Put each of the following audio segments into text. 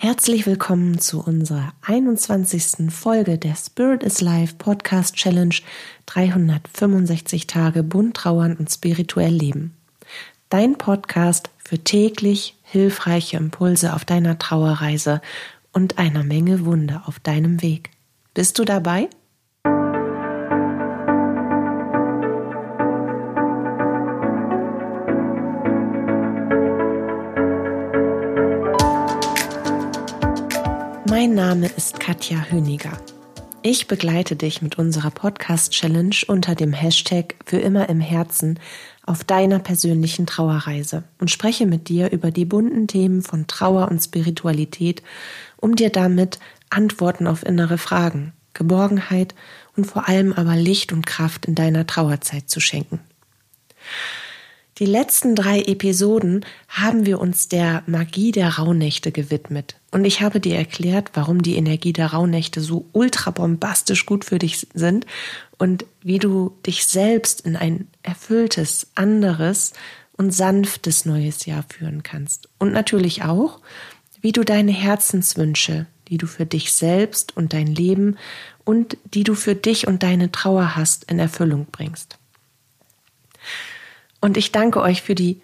Herzlich willkommen zu unserer 21. Folge der Spirit is Life Podcast Challenge 365 Tage bunt trauern und spirituell leben. Dein Podcast für täglich hilfreiche Impulse auf deiner Trauerreise und einer Menge Wunder auf deinem Weg. Bist du dabei? Mein Name ist Katja Höniger. Ich begleite dich mit unserer Podcast-Challenge unter dem Hashtag Für immer im Herzen auf deiner persönlichen Trauerreise und spreche mit dir über die bunten Themen von Trauer und Spiritualität, um dir damit Antworten auf innere Fragen, Geborgenheit und vor allem aber Licht und Kraft in deiner Trauerzeit zu schenken. Die letzten drei Episoden haben wir uns der Magie der Rauhnächte gewidmet. Und ich habe dir erklärt, warum die Energie der Rauhnächte so ultra bombastisch gut für dich sind und wie du dich selbst in ein erfülltes, anderes und sanftes neues Jahr führen kannst. Und natürlich auch, wie du deine Herzenswünsche, die du für dich selbst und dein Leben und die du für dich und deine Trauer hast, in Erfüllung bringst. Und ich danke euch für die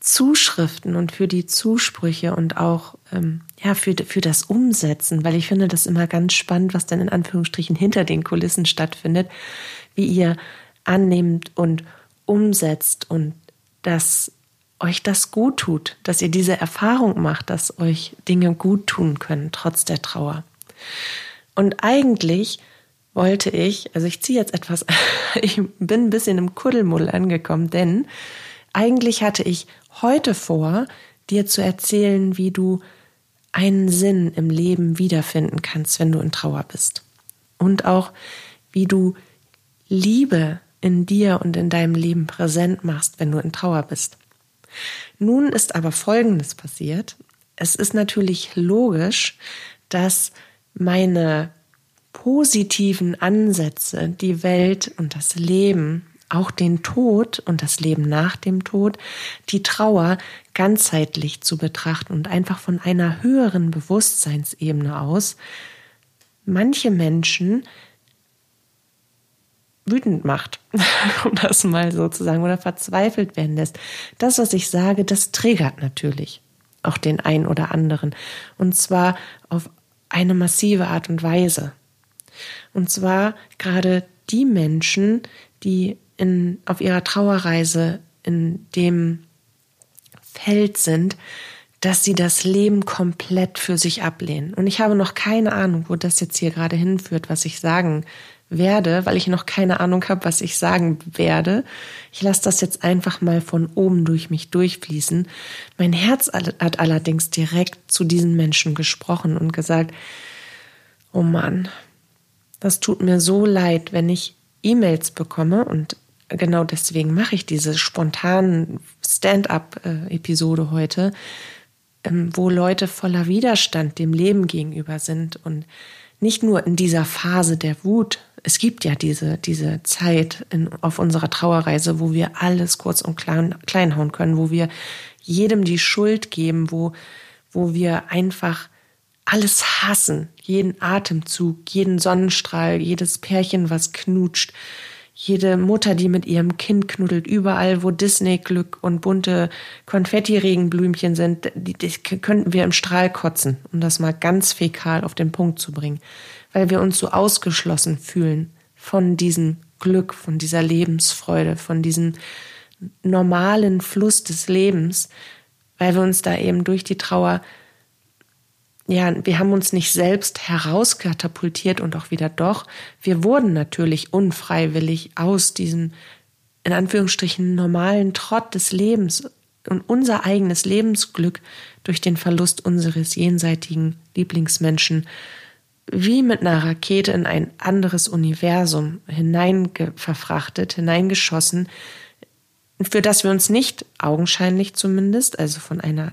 Zuschriften und für die Zusprüche und auch ähm, ja für, für das Umsetzen, weil ich finde das immer ganz spannend, was dann in Anführungsstrichen hinter den Kulissen stattfindet, wie ihr annehmt und umsetzt und dass euch das gut tut, dass ihr diese Erfahrung macht, dass euch Dinge gut tun können, trotz der Trauer. Und eigentlich wollte ich, also ich ziehe jetzt etwas, ich bin ein bisschen im Kuddelmuddel angekommen, denn eigentlich hatte ich heute vor, dir zu erzählen, wie du einen Sinn im Leben wiederfinden kannst, wenn du in Trauer bist. Und auch, wie du Liebe in dir und in deinem Leben präsent machst, wenn du in Trauer bist. Nun ist aber Folgendes passiert. Es ist natürlich logisch, dass meine positiven Ansätze, die Welt und das Leben, auch den Tod und das Leben nach dem Tod, die Trauer ganzheitlich zu betrachten und einfach von einer höheren Bewusstseinsebene aus manche Menschen wütend macht, um das mal so zu sagen, oder verzweifelt werden lässt. Das, was ich sage, das triggert natürlich auch den einen oder anderen. Und zwar auf eine massive Art und Weise. Und zwar gerade die Menschen, die in, auf ihrer Trauerreise in dem Feld sind, dass sie das Leben komplett für sich ablehnen. Und ich habe noch keine Ahnung, wo das jetzt hier gerade hinführt, was ich sagen werde, weil ich noch keine Ahnung habe, was ich sagen werde. Ich lasse das jetzt einfach mal von oben durch mich durchfließen. Mein Herz hat allerdings direkt zu diesen Menschen gesprochen und gesagt, oh Mann, das tut mir so leid, wenn ich E-Mails bekomme und genau deswegen mache ich diese spontanen Stand-up-Episode heute, ähm, wo Leute voller Widerstand dem Leben gegenüber sind und nicht nur in dieser Phase der Wut. Es gibt ja diese, diese Zeit in, auf unserer Trauerreise, wo wir alles kurz und klein, klein hauen können, wo wir jedem die Schuld geben, wo, wo wir einfach alles hassen, jeden Atemzug, jeden Sonnenstrahl, jedes Pärchen, was knutscht, jede Mutter, die mit ihrem Kind knuddelt, überall, wo Disney-Glück und bunte Konfetti-Regenblümchen sind, die, die könnten wir im Strahl kotzen, um das mal ganz fäkal auf den Punkt zu bringen, weil wir uns so ausgeschlossen fühlen von diesem Glück, von dieser Lebensfreude, von diesem normalen Fluss des Lebens, weil wir uns da eben durch die Trauer ja, wir haben uns nicht selbst herauskatapultiert und auch wieder doch. Wir wurden natürlich unfreiwillig aus diesem, in Anführungsstrichen, normalen Trott des Lebens und unser eigenes Lebensglück durch den Verlust unseres jenseitigen Lieblingsmenschen wie mit einer Rakete in ein anderes Universum hineinverfrachtet, hineingeschossen, für das wir uns nicht augenscheinlich zumindest, also von einer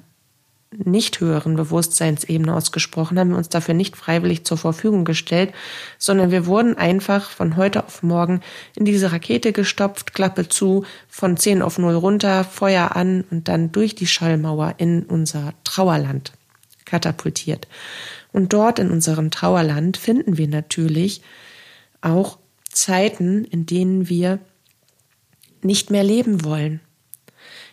nicht höheren Bewusstseinsebene ausgesprochen, haben wir uns dafür nicht freiwillig zur Verfügung gestellt, sondern wir wurden einfach von heute auf morgen in diese Rakete gestopft, Klappe zu, von 10 auf 0 runter, Feuer an und dann durch die Schallmauer in unser Trauerland katapultiert. Und dort in unserem Trauerland finden wir natürlich auch Zeiten, in denen wir nicht mehr leben wollen,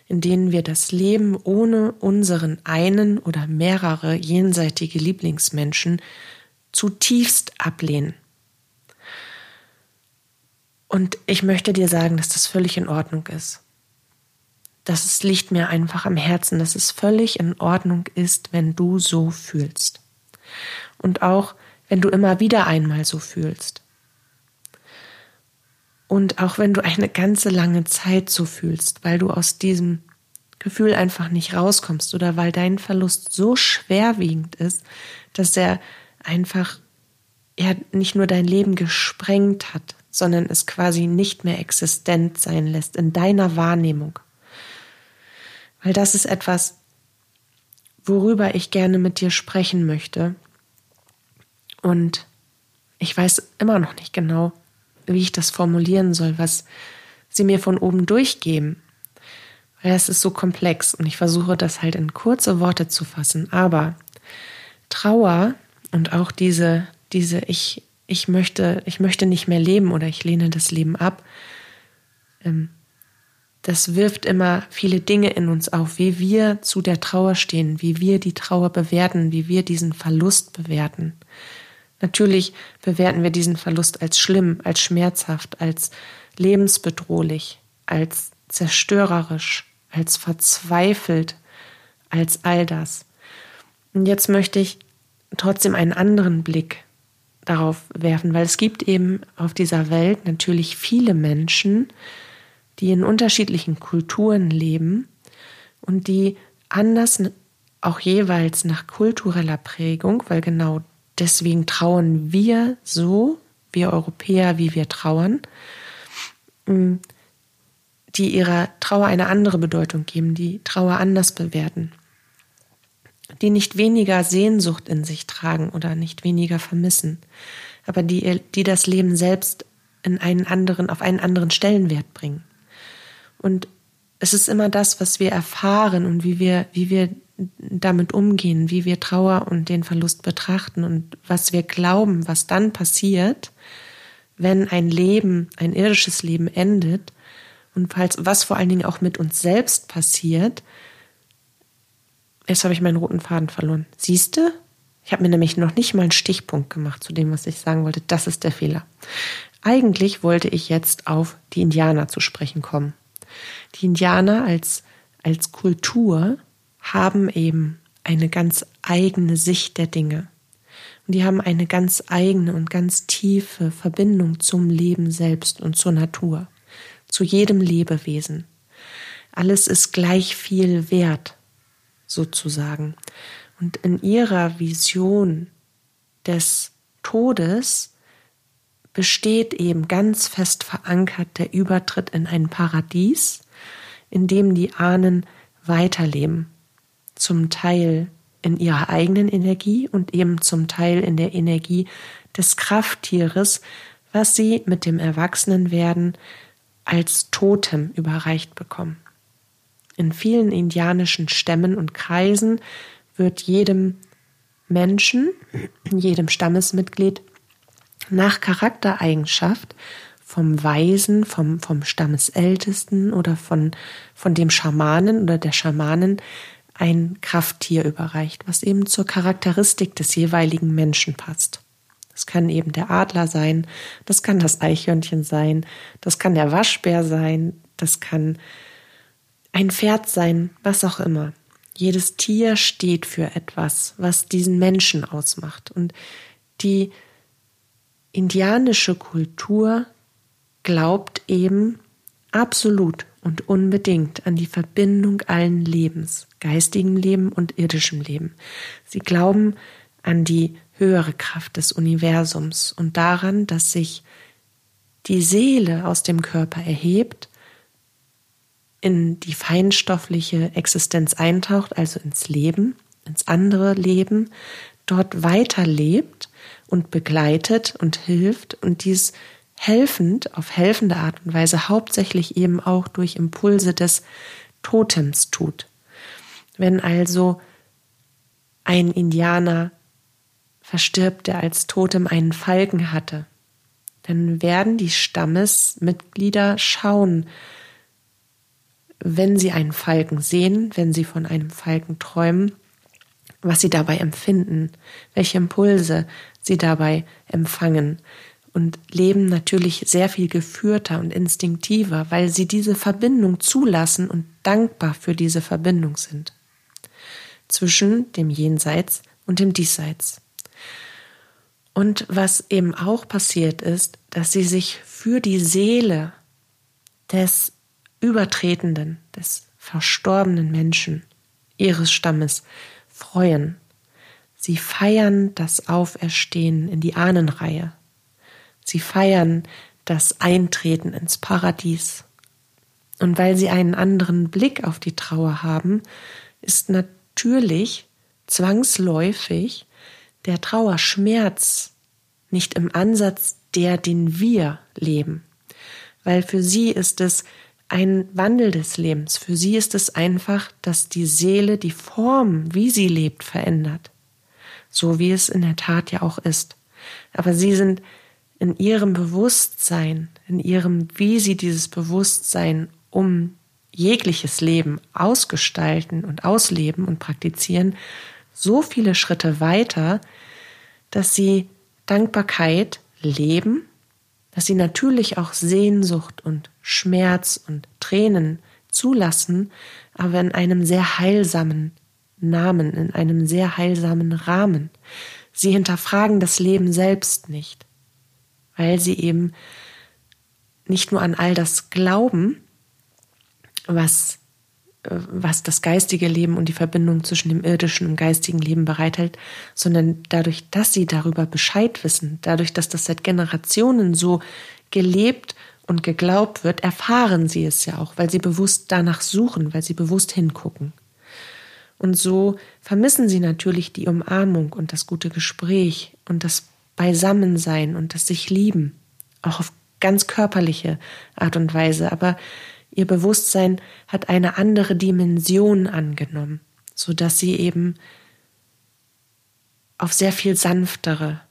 in denen wir das Leben ohne unseren einen oder mehrere jenseitige Lieblingsmenschen zutiefst ablehnen. Und ich möchte dir sagen, dass das völlig in Ordnung ist. Das liegt mir einfach am Herzen, dass es völlig in Ordnung ist, wenn du so fühlst. Und auch, wenn du immer wieder einmal so fühlst. Und auch wenn du eine ganze lange Zeit so fühlst, weil du aus diesem Gefühl einfach nicht rauskommst oder weil dein Verlust so schwerwiegend ist, dass er einfach ja nicht nur dein Leben gesprengt hat, sondern es quasi nicht mehr existent sein lässt in deiner Wahrnehmung. Weil das ist etwas, worüber ich gerne mit dir sprechen möchte. Und ich weiß immer noch nicht genau, wie ich das formulieren soll, was sie mir von oben durchgeben. Weil es ist so komplex und ich versuche das halt in kurze Worte zu fassen. Aber Trauer und auch diese, diese ich, ich möchte, ich möchte nicht mehr leben oder ich lehne das Leben ab, ähm, das wirft immer viele Dinge in uns auf, wie wir zu der Trauer stehen, wie wir die Trauer bewerten, wie wir diesen Verlust bewerten. Natürlich bewerten wir diesen Verlust als schlimm, als schmerzhaft, als lebensbedrohlich, als zerstörerisch, als verzweifelt, als all das. Und jetzt möchte ich trotzdem einen anderen Blick darauf werfen, weil es gibt eben auf dieser Welt natürlich viele Menschen, die in unterschiedlichen Kulturen leben und die anders auch jeweils nach kultureller Prägung, weil genau deswegen trauern wir so, wir Europäer, wie wir trauern, mm, die ihrer Trauer eine andere Bedeutung geben, die Trauer anders bewerten, die nicht weniger Sehnsucht in sich tragen oder nicht weniger vermissen, aber die, die das Leben selbst in einen anderen, auf einen anderen Stellenwert bringen. Und es ist immer das, was wir erfahren und wie wir, wie wir damit umgehen, wie wir Trauer und den Verlust betrachten und was wir glauben, was dann passiert, wenn ein Leben, ein irdisches Leben endet und falls, was vor allen Dingen auch mit uns selbst passiert. Jetzt habe ich meinen roten Faden verloren. Siehst du? Ich habe mir nämlich noch nicht mal einen Stichpunkt gemacht zu dem, was ich sagen wollte. Das ist der Fehler. Eigentlich wollte ich jetzt auf die Indianer zu sprechen kommen. Die Indianer als, als Kultur haben eben eine ganz eigene Sicht der Dinge. Und die haben eine ganz eigene und ganz tiefe Verbindung zum Leben selbst und zur Natur, zu jedem Lebewesen. Alles ist gleich viel wert, sozusagen. Und in ihrer Vision des Todes besteht eben ganz fest verankert der Übertritt in ein Paradies, in dem die Ahnen weiterleben zum Teil in ihrer eigenen Energie und eben zum Teil in der Energie des Krafttieres, was sie mit dem Erwachsenenwerden als Totem überreicht bekommen. In vielen indianischen Stämmen und Kreisen wird jedem Menschen, jedem Stammesmitglied nach Charaktereigenschaft vom Weisen, vom, vom Stammesältesten oder von, von dem Schamanen oder der Schamanin ein Krafttier überreicht, was eben zur Charakteristik des jeweiligen Menschen passt. Das kann eben der Adler sein, das kann das Eichhörnchen sein, das kann der Waschbär sein, das kann ein Pferd sein, was auch immer. Jedes Tier steht für etwas, was diesen Menschen ausmacht. Und die indianische Kultur glaubt eben absolut und unbedingt an die Verbindung allen Lebens, geistigem Leben und irdischem Leben. Sie glauben an die höhere Kraft des Universums und daran, dass sich die Seele aus dem Körper erhebt, in die feinstoffliche Existenz eintaucht, also ins Leben, ins andere Leben, dort weiterlebt und begleitet und hilft und dies helfend, auf helfende Art und Weise, hauptsächlich eben auch durch Impulse des Totems tut. Wenn also ein Indianer verstirbt, der als Totem einen Falken hatte, dann werden die Stammesmitglieder schauen, wenn sie einen Falken sehen, wenn sie von einem Falken träumen, was sie dabei empfinden, welche Impulse sie dabei empfangen und leben natürlich sehr viel geführter und instinktiver, weil sie diese Verbindung zulassen und dankbar für diese Verbindung sind zwischen dem Jenseits und dem Diesseits. Und was eben auch passiert ist, dass sie sich für die Seele des Übertretenden, des verstorbenen Menschen ihres Stammes freuen. Sie feiern das Auferstehen in die Ahnenreihe. Sie feiern das Eintreten ins Paradies. Und weil sie einen anderen Blick auf die Trauer haben, ist natürlich zwangsläufig der Trauerschmerz nicht im Ansatz der, den wir leben. Weil für sie ist es ein Wandel des Lebens. Für sie ist es einfach, dass die Seele die Form, wie sie lebt, verändert. So wie es in der Tat ja auch ist. Aber sie sind in ihrem Bewusstsein, in ihrem, wie sie dieses Bewusstsein um jegliches Leben ausgestalten und ausleben und praktizieren, so viele Schritte weiter, dass sie Dankbarkeit leben, dass sie natürlich auch Sehnsucht und Schmerz und Tränen zulassen, aber in einem sehr heilsamen Namen, in einem sehr heilsamen Rahmen. Sie hinterfragen das Leben selbst nicht, weil sie eben nicht nur an all das glauben, was was das geistige Leben und die Verbindung zwischen dem irdischen und geistigen Leben bereithält, sondern dadurch, dass sie darüber Bescheid wissen, dadurch, dass das seit Generationen so gelebt und geglaubt wird, erfahren sie es ja auch, weil sie bewusst danach suchen, weil sie bewusst hingucken. Und so vermissen sie natürlich die Umarmung und das gute Gespräch und das Beisammensein und das sich lieben, auch auf ganz körperliche Art und Weise, aber Ihr Bewusstsein hat eine andere Dimension angenommen, so dass sie eben auf sehr viel sanftere,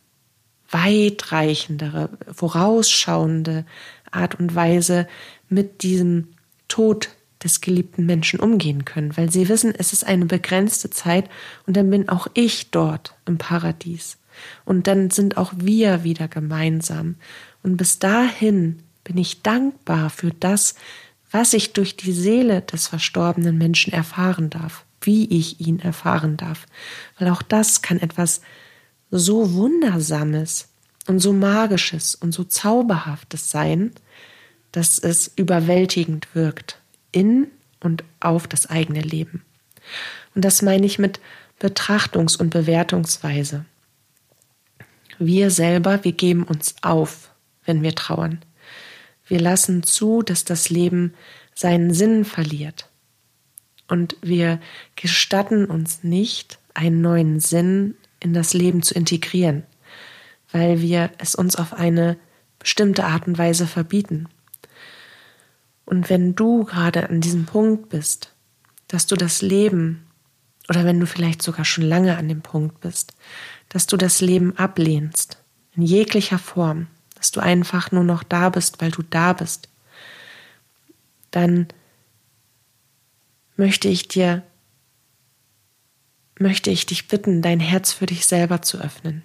weitreichendere, vorausschauende Art und Weise mit diesem Tod des geliebten Menschen umgehen können, weil sie wissen, es ist eine begrenzte Zeit und dann bin auch ich dort im Paradies. Und dann sind auch wir wieder gemeinsam. Und bis dahin bin ich dankbar für das, was ich durch die Seele des verstorbenen Menschen erfahren darf, wie ich ihn erfahren darf. Weil auch das kann etwas so Wundersames und so Magisches und so Zauberhaftes sein, dass es überwältigend wirkt in und auf das eigene Leben. Und das meine ich mit Betrachtungs- und Bewertungsweise. Wir selber, wir geben uns auf, wenn wir trauern. Wir lassen zu, dass das Leben seinen Sinn verliert. Und wir gestatten uns nicht, einen neuen Sinn in das Leben zu integrieren, weil wir es uns auf eine bestimmte Art und Weise verbieten. Und wenn du gerade an diesem Punkt bist, dass du das Leben, oder wenn du vielleicht sogar schon lange an dem Punkt bist, dass du das Leben ablehnst, in jeglicher Form, dass du einfach nur noch da bist, weil du da bist, dann möchte ich dir, möchte ich dich bitten, dein Herz für dich selber zu öffnen.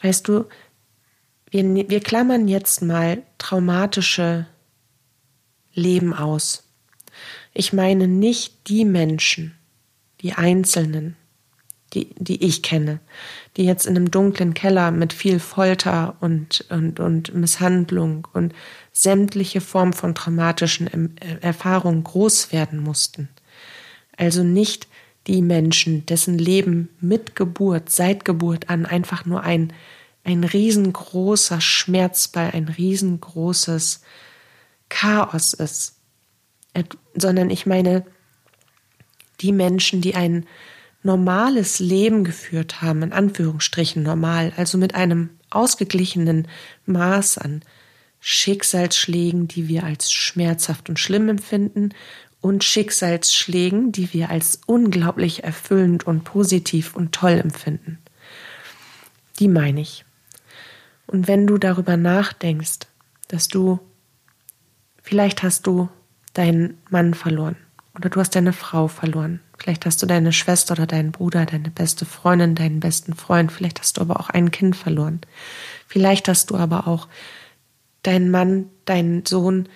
Weißt du, wir, wir klammern jetzt mal traumatische Leben aus. Ich meine nicht die Menschen, die Einzelnen, die, die ich kenne, die jetzt in einem dunklen Keller mit viel Folter und, und, und Misshandlung und sämtliche Form von traumatischen Erfahrungen groß werden mussten. Also nicht die Menschen, dessen Leben mit Geburt, seit Geburt an einfach nur ein, ein riesengroßer Schmerzball, ein riesengroßes Chaos ist, sondern ich meine die Menschen, die einen normales Leben geführt haben, in Anführungsstrichen normal, also mit einem ausgeglichenen Maß an Schicksalsschlägen, die wir als schmerzhaft und schlimm empfinden, und Schicksalsschlägen, die wir als unglaublich erfüllend und positiv und toll empfinden. Die meine ich. Und wenn du darüber nachdenkst, dass du, vielleicht hast du deinen Mann verloren oder du hast deine Frau verloren, vielleicht hast du deine Schwester oder deinen Bruder, deine beste Freundin, deinen besten Freund, vielleicht hast du aber auch ein Kind verloren, vielleicht hast du aber auch deinen Mann, deinen Sohn,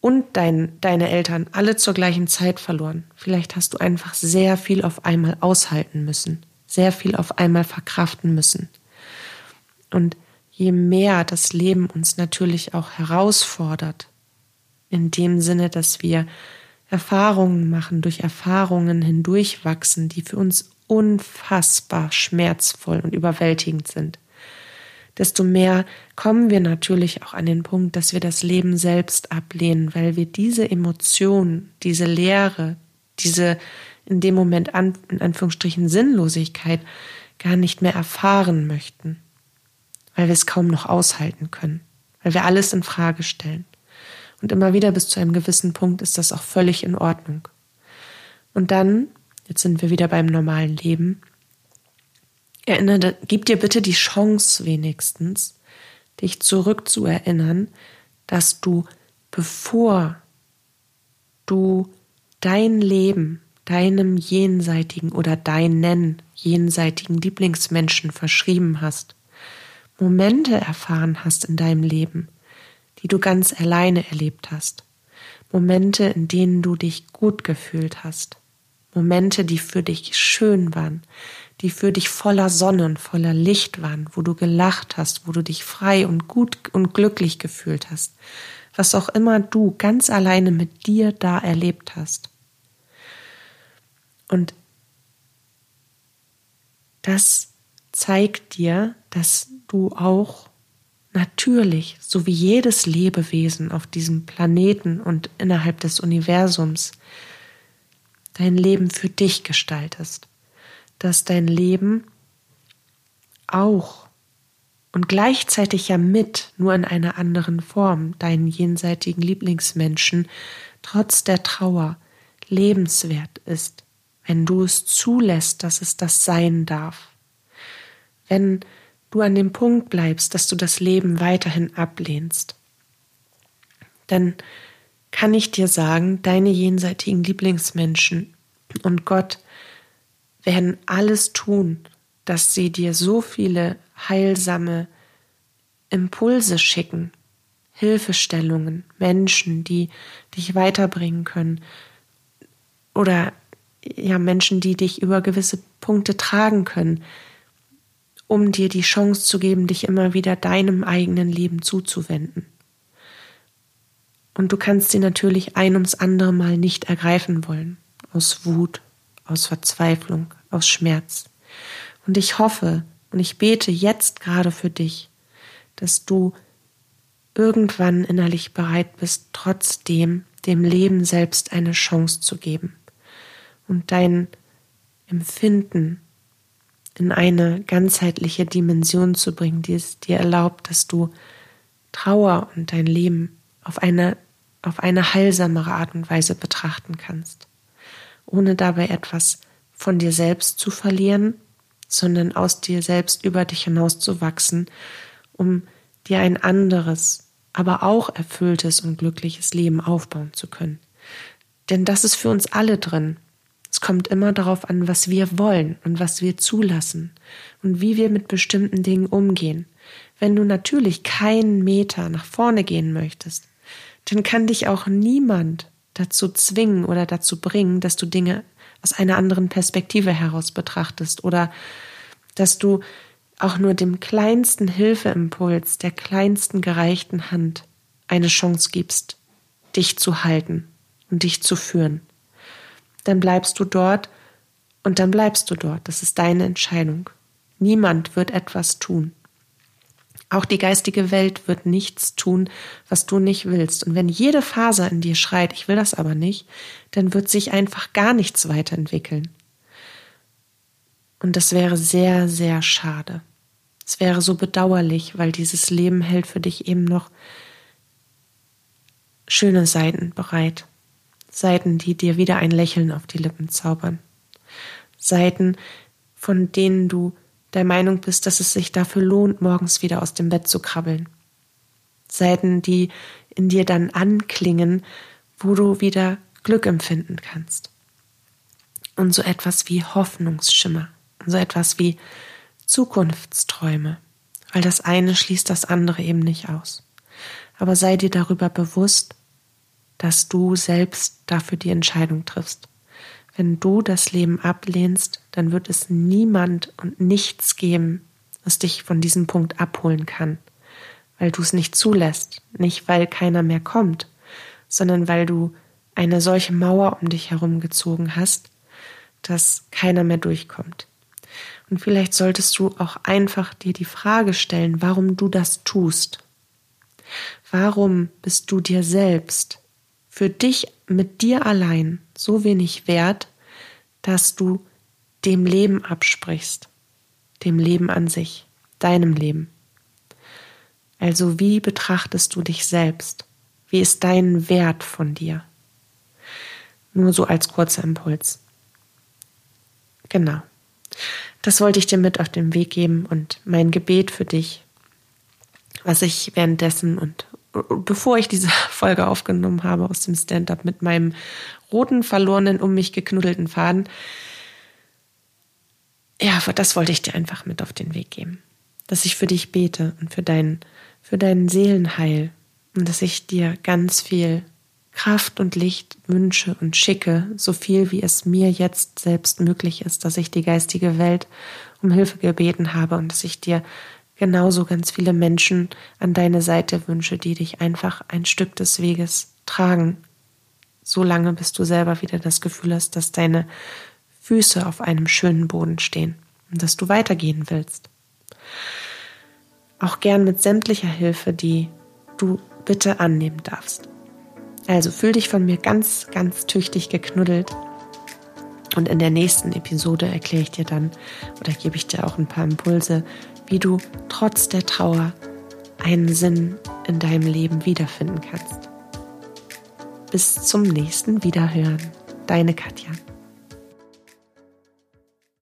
und dein, deine Eltern alle zur gleichen Zeit verloren. Vielleicht hast du einfach sehr viel auf einmal aushalten müssen, sehr viel auf einmal verkraften müssen. Und je mehr das Leben uns natürlich auch herausfordert, in dem Sinne, dass wir Erfahrungen machen, durch Erfahrungen hindurchwachsen, die für uns unfassbar schmerzvoll und überwältigend sind, desto mehr kommen wir natürlich auch an den Punkt, dass wir das Leben selbst ablehnen, weil wir diese Emotion, diese Leere, diese in dem Moment an, in Anführungsstrichen Sinnlosigkeit gar nicht mehr erfahren möchten, weil wir es kaum noch aushalten können, weil wir alles in Frage stellen. Und immer wieder bis zu einem gewissen Punkt ist das auch völlig in Ordnung. Und dann, jetzt sind wir wieder beim normalen Leben, Erinnere, gib dir bitte die Chance wenigstens, dich zurückzuerinnern, dass du, bevor du dein Leben deinem jenseitigen oder deinen jenseitigen Lieblingsmenschen verschrieben hast, Momente erfahren hast in deinem Leben, die du ganz alleine erlebt hast, Momente, in denen du dich gut gefühlt hast, Momente, die für dich schön waren, die für dich voller Sonne und voller Licht waren, wo du gelacht hast, wo du dich frei und gut und glücklich gefühlt hast, was auch immer du ganz alleine mit dir da erlebt hast. Und das zeigt dir, dass du auch natürlich, so wie jedes Lebewesen auf diesem Planeten und innerhalb des Universums, dein Leben für dich gestaltest dass dein Leben auch und gleichzeitig ja mit, nur in einer anderen Form, deinen jenseitigen Lieblingsmenschen trotz der Trauer lebenswert ist, wenn du es zulässt, dass es das sein darf. Wenn du an dem Punkt bleibst, dass du das Leben weiterhin ablehnst, dann kann ich dir sagen, deine jenseitigen Lieblingsmenschen und Gott werden alles tun, dass sie dir so viele heilsame Impulse schicken, Hilfestellungen, Menschen, die dich weiterbringen können oder ja Menschen, die dich über gewisse Punkte tragen können, um dir die Chance zu geben, dich immer wieder deinem eigenen Leben zuzuwenden. Und du kannst sie natürlich ein ums andere Mal nicht ergreifen wollen, aus Wut, aus Verzweiflung, aus Schmerz. Und ich hoffe und ich bete jetzt gerade für dich, dass du irgendwann innerlich bereit bist, trotzdem dem Leben selbst eine Chance zu geben und dein Empfinden in eine ganzheitliche Dimension zu bringen, die es dir erlaubt, dass du Trauer und dein Leben auf eine, auf eine heilsamere Art und Weise betrachten kannst ohne dabei etwas von dir selbst zu verlieren, sondern aus dir selbst über dich hinaus zu wachsen, um dir ein anderes, aber auch erfülltes und glückliches Leben aufbauen zu können. Denn das ist für uns alle drin. Es kommt immer darauf an, was wir wollen und was wir zulassen und wie wir mit bestimmten Dingen umgehen. Wenn du natürlich keinen Meter nach vorne gehen möchtest, dann kann dich auch niemand dazu zwingen oder dazu bringen, dass du Dinge aus einer anderen Perspektive heraus betrachtest oder dass du auch nur dem kleinsten Hilfeimpuls der kleinsten gereichten Hand eine Chance gibst, dich zu halten und dich zu führen. Dann bleibst du dort und dann bleibst du dort. Das ist deine Entscheidung. Niemand wird etwas tun. Auch die geistige Welt wird nichts tun, was du nicht willst. Und wenn jede Faser in dir schreit, ich will das aber nicht, dann wird sich einfach gar nichts weiterentwickeln. Und das wäre sehr, sehr schade. Es wäre so bedauerlich, weil dieses Leben hält für dich eben noch schöne Seiten bereit. Seiten, die dir wieder ein Lächeln auf die Lippen zaubern. Seiten, von denen du der Meinung bist, dass es sich dafür lohnt, morgens wieder aus dem Bett zu krabbeln. Seiten, die in dir dann anklingen, wo du wieder Glück empfinden kannst. Und so etwas wie Hoffnungsschimmer, so etwas wie Zukunftsträume, weil das eine schließt das andere eben nicht aus. Aber sei dir darüber bewusst, dass du selbst dafür die Entscheidung triffst. Wenn du das Leben ablehnst, dann wird es niemand und nichts geben, was dich von diesem Punkt abholen kann, weil du es nicht zulässt, nicht weil keiner mehr kommt, sondern weil du eine solche Mauer um dich herum gezogen hast, dass keiner mehr durchkommt. Und vielleicht solltest du auch einfach dir die Frage stellen, warum du das tust. Warum bist du dir selbst, für dich mit dir allein so wenig wert, dass du dem Leben absprichst, dem Leben an sich, deinem Leben? Also wie betrachtest du dich selbst? Wie ist dein Wert von dir? Nur so als kurzer Impuls. Genau. Das wollte ich dir mit auf den Weg geben und mein Gebet für dich, was ich währenddessen und bevor ich diese Folge aufgenommen habe aus dem Stand-up mit meinem roten, verlorenen, um mich geknuddelten Faden, ja, das wollte ich dir einfach mit auf den Weg geben. Dass ich für dich bete und für dein, für dein Seelenheil und dass ich dir ganz viel Kraft und Licht wünsche und schicke, so viel wie es mir jetzt selbst möglich ist, dass ich die geistige Welt um Hilfe gebeten habe und dass ich dir genauso ganz viele Menschen an deine Seite wünsche, die dich einfach ein Stück des Weges tragen, so lange bis du selber wieder das Gefühl hast, dass deine Füße auf einem schönen Boden stehen und dass du weitergehen willst. Auch gern mit sämtlicher Hilfe, die du bitte annehmen darfst. Also fühl dich von mir ganz, ganz tüchtig geknuddelt. Und in der nächsten Episode erkläre ich dir dann oder gebe ich dir auch ein paar Impulse, wie du trotz der Trauer einen Sinn in deinem Leben wiederfinden kannst. Bis zum nächsten Wiederhören. Deine Katja.